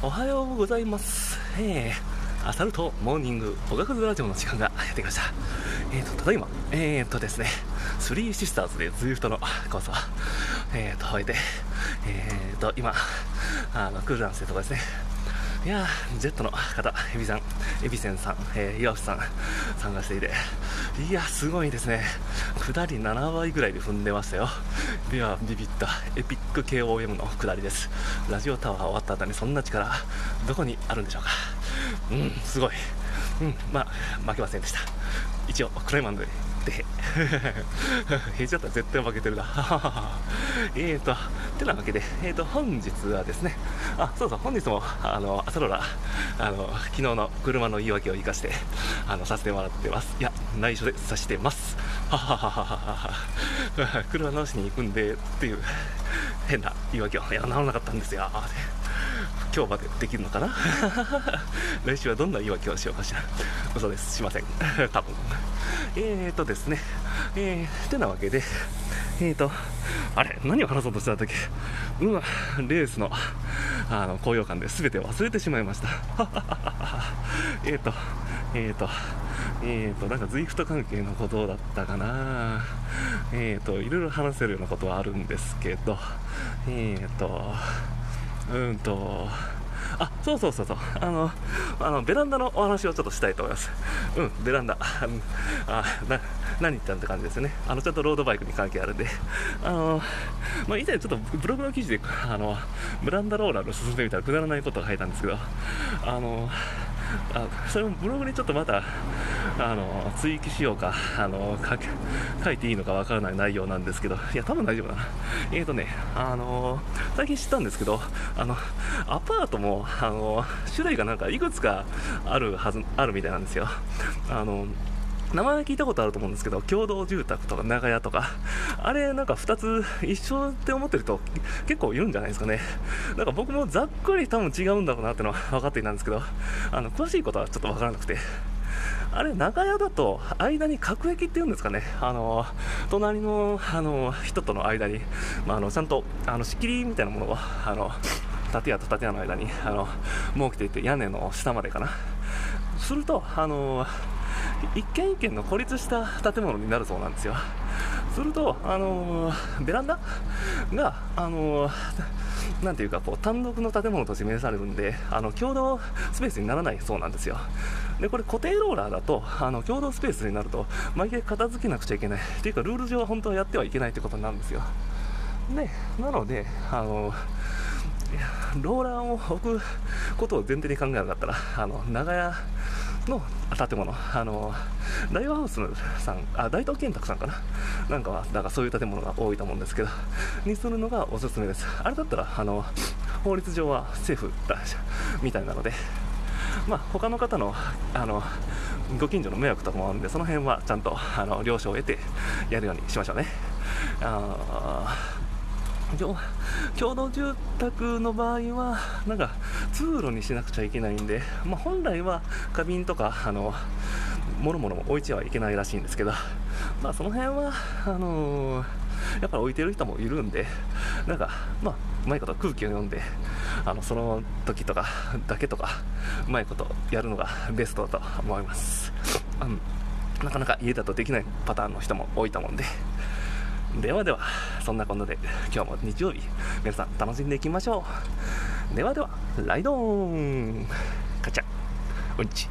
おはようございます。えー、アサルトモーニングおがくずラジオの時間がやってきました。えーと、ただいま、えーとですね、スリーシスターズでズイフトのコースを、えーと、終えて、えーと、今、あの、クールダンしてるところですね。いや、ジェットの方、エビさん、エビセンさん、えー、岩渕さん、参加していて、いや、すごいですね。下り7倍ぐらいで踏んでましたよ。では、ビビったエピック KOM の下りです。ラジオタワー終わった後にそんな力、どこにあるんでしょうか。うん、すごい。うん、まあ、負けませんでした。一応、クライマンで、で、へちゃったら絶対負けてるな。えーと、てなわけで、えーと、本日はですね、あ、そうそう、本日も、あの、朝ロラ、あの、昨日の車の言い訳を生かして、あの、させてもらってます。いや、内緒でさしてます。ははははは。車直しに行くんで、っていう、変な言い訳を、いや、治らなかったんですよ。今日までできるのかな？来週はどんな言い訳をしようかしら。嘘です。しません。多分。えーとですね、えー、てなわけで、えーと、あれ、何を話そうとしたんだけ？うわ、レースの、あの、高揚感で全て忘れてしまいました。えーと、えーと、えーと、なんか ZWIFT 関係のことだったかな。えーと、いろいろ話せるようなことはあるんですけど、えーと、うんと、あそうそうそうそう。あのあのベランダのお話をちょっとしたいと思います。うんベランダ。あな何言ったんって感じですね。あのちょっとロードバイクに関係あるんで。あのまあ以前ちょっとブログの記事であのベランダローラーの進んでみたらくだらないことが書いたんですけど。あのあそれもブログにちょっとまたあの追記しようかあの書書いていいのかわからない内容なんですけどいや多分大丈夫だな。えーとねあの最近知ったんですけどあのアパートもあの種類がなんかいくつかあるはずあるみたいなんですよ。あの名前聞いたことあると思うんですけど、共同住宅とか長屋とか、あれなんか2つ一緒って思ってる人結構いるんじゃないですかね。なんか僕もざっくり多分違うんだろうなってのは 分かっていたんですけど、あの、詳しいことはちょっと分からなくて。あれ、長屋だと、間に隔壁っていうんですかね、あの、隣の、あの、人との間に、まあ、あの、ちゃんと、あの、仕切りみたいなものを、あの、建屋と建屋の間に、あの、設けていて、屋根の下までかな。すると、あの、一軒一軒の孤立した建物になるそうなんですよ。すると、あのベランダ？が、あのなんていうかこう単独の建物として命されるんであの共同スペースにならないそうなんですよ。でこれ固定ローラーだとあの共同スペースになると毎回片付けなくちゃいけない。っていうかルール上は本当はやってはいけないってことなんですよ。でなのであのローラーを置くことを前提に考えなかったらあの長屋の建物、あの大和ハウスさん、あ大東建託さんかな、なんかは、なんかそういう建物が多いと思うんですけど、にするのがおすすめです。あれだったら、あの法律上はセーフだみたいなので、まあ、他の方のあのご近所の迷惑とかもあるんで、その辺はちゃんとあの了承を得てやるようにしましょうね。あ共同住宅の場合は、なんか通路にしなくちゃいけないんで、まあ、本来は花瓶とか、あの、もろもろ置いてはいけないらしいんですけど、まあ、その辺は、あのー、やっぱり置いてる人もいるんで、なんか、まあ、うまいこと空気を読んで、あの、その時とかだけとか、うまいことやるのがベストだと思います。うん、なかなか家だとできないパターンの人も多いと思うんで、ではでは、そんなこんなで今日も日曜日、皆さん楽しんでいきましょう。ではでは、ライドーンカチャうんち。